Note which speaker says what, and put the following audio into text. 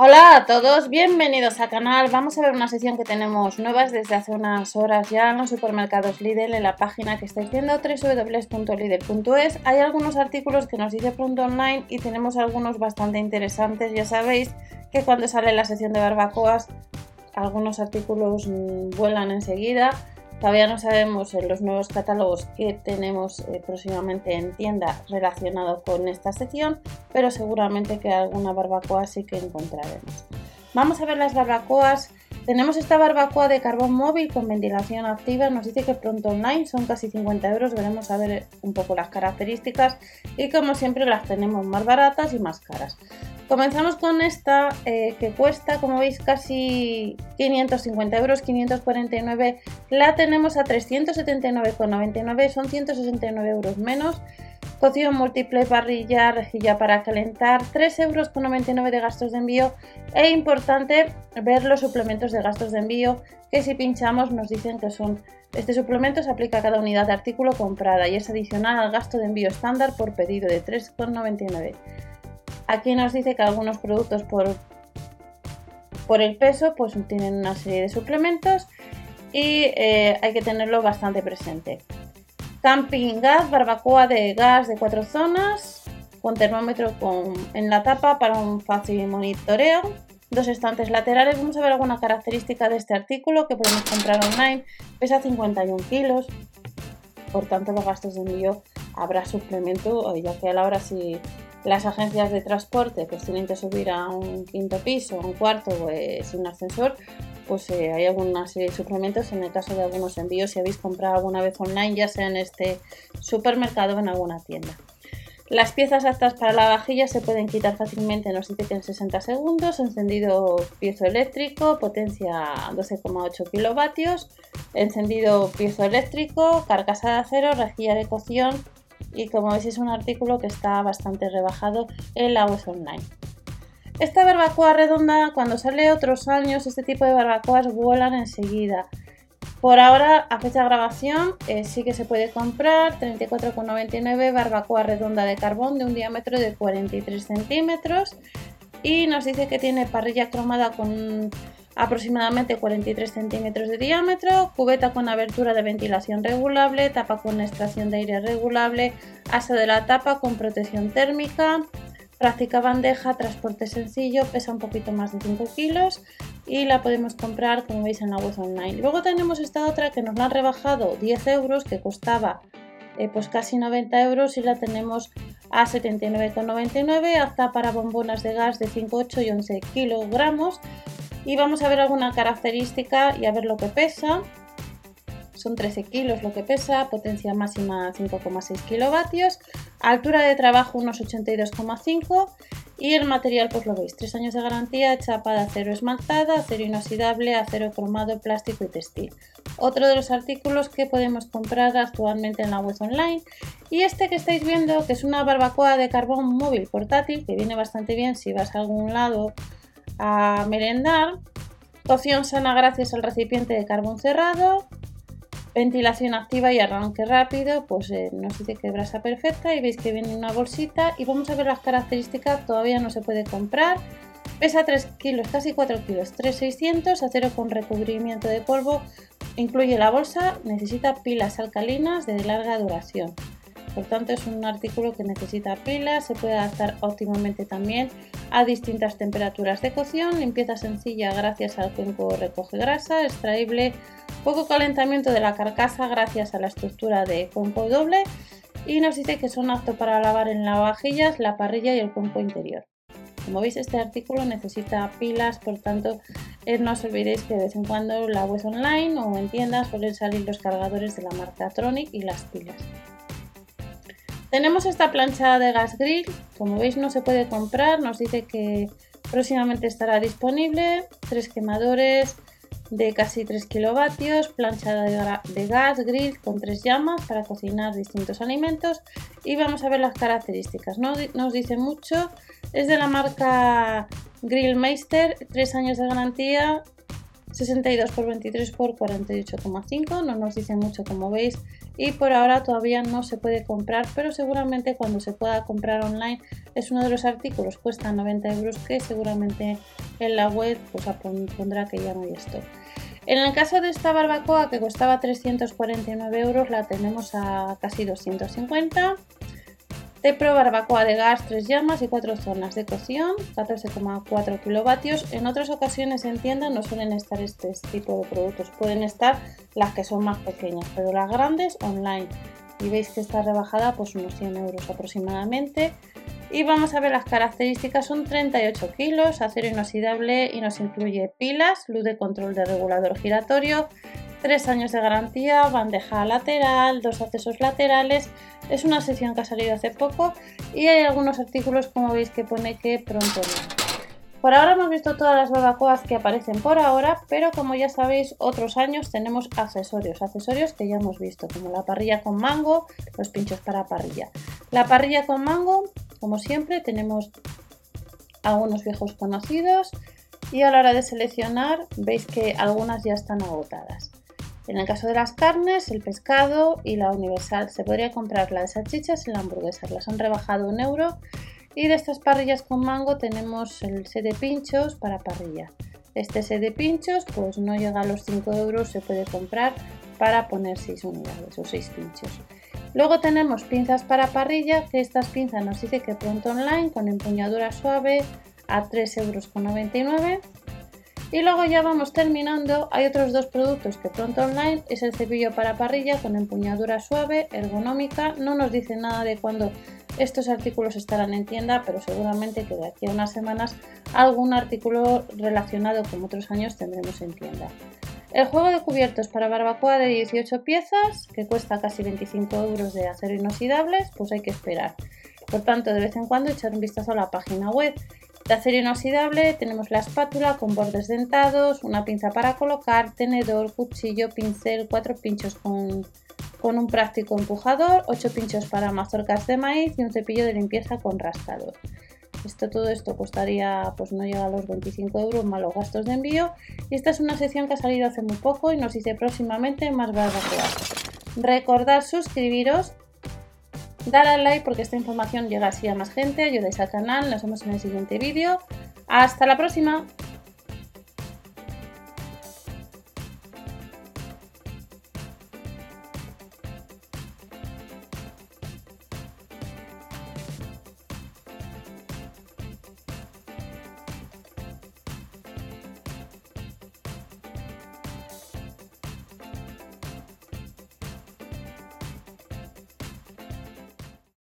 Speaker 1: Hola a todos, bienvenidos al canal. Vamos a ver una sección que tenemos nuevas desde hace unas horas ya en los supermercados Lidl, en la página que estáis viendo, www.lidl.es. Hay algunos artículos que nos dice pronto online y tenemos algunos bastante interesantes. Ya sabéis que cuando sale la sección de barbacoas, algunos artículos mm, vuelan enseguida. Todavía no sabemos en los nuevos catálogos que tenemos eh, próximamente en tienda relacionado con esta sección, pero seguramente que alguna barbacoa sí que encontraremos. Vamos a ver las barbacoas. Tenemos esta barbacoa de carbón móvil con ventilación activa. Nos dice que pronto online son casi 50 euros. Veremos a ver un poco las características y como siempre las tenemos más baratas y más caras. Comenzamos con esta eh, que cuesta, como veis, casi 550 euros, 549. La tenemos a 379,99, son 169 euros menos. Cocción múltiple, parrilla, rejilla para calentar, 3,99 euros de gastos de envío. E importante ver los suplementos de gastos de envío que si pinchamos nos dicen que son este suplemento se aplica a cada unidad de artículo comprada y es adicional al gasto de envío estándar por pedido de 3,99. Aquí nos dice que algunos productos por, por el peso pues tienen una serie de suplementos y eh, hay que tenerlo bastante presente. Camping gas, barbacoa de gas de cuatro zonas, con termómetro en la tapa para un fácil monitoreo. Dos estantes laterales. Vamos a ver alguna característica de este artículo que podemos comprar online. Pesa 51 kilos. Por tanto, los gastos de envío habrá suplemento, ya que a la hora si las agencias de transporte pues tienen que subir a un quinto piso, un cuarto pues, sin ascensor, pues eh, hay alguna serie de suplementos en el caso de algunos envíos. Si habéis comprado alguna vez online, ya sea en este supermercado o en alguna tienda. Las piezas aptas para la vajilla se pueden quitar fácilmente, nos dice que en 60 segundos, encendido piezoeléctrico, potencia 12,8 kilovatios, encendido piezoeléctrico, carcasa de acero, rejilla de cocción, y como veis es un artículo que está bastante rebajado en la web online. Esta barbacoa redonda, cuando sale otros años, este tipo de barbacoas vuelan enseguida. Por ahora, a fecha de grabación, eh, sí que se puede comprar 34,99 barbacoa redonda de carbón de un diámetro de 43 centímetros y nos dice que tiene parrilla cromada con aproximadamente 43 centímetros de diámetro, cubeta con abertura de ventilación regulable, tapa con extracción de aire regulable, asa de la tapa con protección térmica, práctica bandeja, transporte sencillo, pesa un poquito más de 5 kilos y la podemos comprar como veis en la web online. Luego tenemos esta otra que nos la han rebajado 10 euros que costaba eh, pues casi 90 euros y la tenemos a 79,99 apta para bombonas de gas de 5, 8 y 11 kilogramos y vamos a ver alguna característica y a ver lo que pesa. Son 13 kilos lo que pesa, potencia máxima 5,6 kilovatios, altura de trabajo unos 82,5 y el material pues lo veis, 3 años de garantía, chapa de acero esmaltada, acero inoxidable, acero cromado, plástico y textil. Otro de los artículos que podemos comprar actualmente en la web online y este que estáis viendo que es una barbacoa de carbón móvil portátil que viene bastante bien si vas a algún lado a merendar. Cocción sana gracias al recipiente de carbón cerrado. Ventilación activa y arranque rápido, pues eh, nos dice que brasa perfecta y veis que viene una bolsita y vamos a ver las características, todavía no se puede comprar. Pesa 3 kilos, casi 4 kilos, 3,600, acero con recubrimiento de polvo, incluye la bolsa, necesita pilas alcalinas de larga duración. Por tanto, es un artículo que necesita pilas, se puede adaptar óptimamente también a distintas temperaturas de cocción, limpieza sencilla gracias al cuenco recoge grasa, extraíble, poco calentamiento de la carcasa gracias a la estructura de cuenco doble y nos dice que son aptos para lavar en lavavajillas, la parrilla y el cuenco interior. Como veis este artículo necesita pilas, por tanto eh, no os olvidéis que de vez en cuando la web online o en tiendas suelen salir los cargadores de la marca Tronic y las pilas. Tenemos esta plancha de gas grill, como veis no se puede comprar, nos dice que próximamente estará disponible, tres quemadores de casi 3 kilovatios, plancha de gas grill con tres llamas para cocinar distintos alimentos y vamos a ver las características. No nos dice mucho, es de la marca Grillmeister, 3 años de garantía, 62 por 23 por 48,5, no nos dice mucho como veis y por ahora todavía no se puede comprar, pero seguramente cuando se pueda comprar online es uno de los artículos, cuesta 90 euros que seguramente en la web pues pondrá que ya no hay stock. En el caso de esta barbacoa que costaba 349 euros la tenemos a casi 250 Tepro barbacoa de gas, 3 llamas y 4 zonas de cocción, 14,4 kilovatios. En otras ocasiones en tienda no suelen estar este tipo de productos, pueden estar las que son más pequeñas, pero las grandes online. Y veis que está rebajada pues unos 100 euros aproximadamente. Y vamos a ver las características, son 38 kilos, acero inoxidable y nos incluye pilas, luz de control de regulador giratorio, 3 años de garantía, bandeja lateral, dos accesos laterales. Es una sección que ha salido hace poco y hay algunos artículos como veis que pone que pronto no. Por ahora hemos visto todas las barbacoas que aparecen por ahora, pero como ya sabéis, otros años tenemos accesorios, accesorios que ya hemos visto, como la parrilla con mango, los pinchos para parrilla. La parrilla con mango, como siempre, tenemos algunos viejos conocidos y a la hora de seleccionar veis que algunas ya están agotadas. En el caso de las carnes, el pescado y la universal, se podría comprar la de salchichas y la hamburguesa. Las han rebajado un euro. Y de estas parrillas con mango tenemos el set de pinchos para parrilla. Este set de pinchos pues no llega a los 5 euros, se puede comprar para poner 6 unidades o 6 pinchos. Luego tenemos pinzas para parrilla, que estas pinzas nos dice que pronto online con empuñadura suave a 3,99 euros y luego ya vamos terminando. Hay otros dos productos que pronto online es el cepillo para parrilla con empuñadura suave, ergonómica. No nos dice nada de cuándo estos artículos estarán en tienda, pero seguramente que de aquí a unas semanas algún artículo relacionado con otros años tendremos en tienda. El juego de cubiertos para barbacoa de 18 piezas, que cuesta casi 25 euros de acero inoxidable, pues hay que esperar. Por tanto, de vez en cuando echar un vistazo a la página web de acero inoxidable tenemos la espátula con bordes dentados, una pinza para colocar, tenedor, cuchillo, pincel, cuatro pinchos con, un práctico empujador, ocho pinchos para mazorcas de maíz y un cepillo de limpieza con rascador. Esto, todo esto costaría, pues no llega a los 25 euros más los gastos de envío. Y esta es una sección que ha salido hace muy poco y nos dice próximamente más barbacoas. Recordad suscribiros Dale al like porque esta información llega así a más gente, ayudáis al canal, nos vemos en el siguiente vídeo. ¡Hasta la próxima!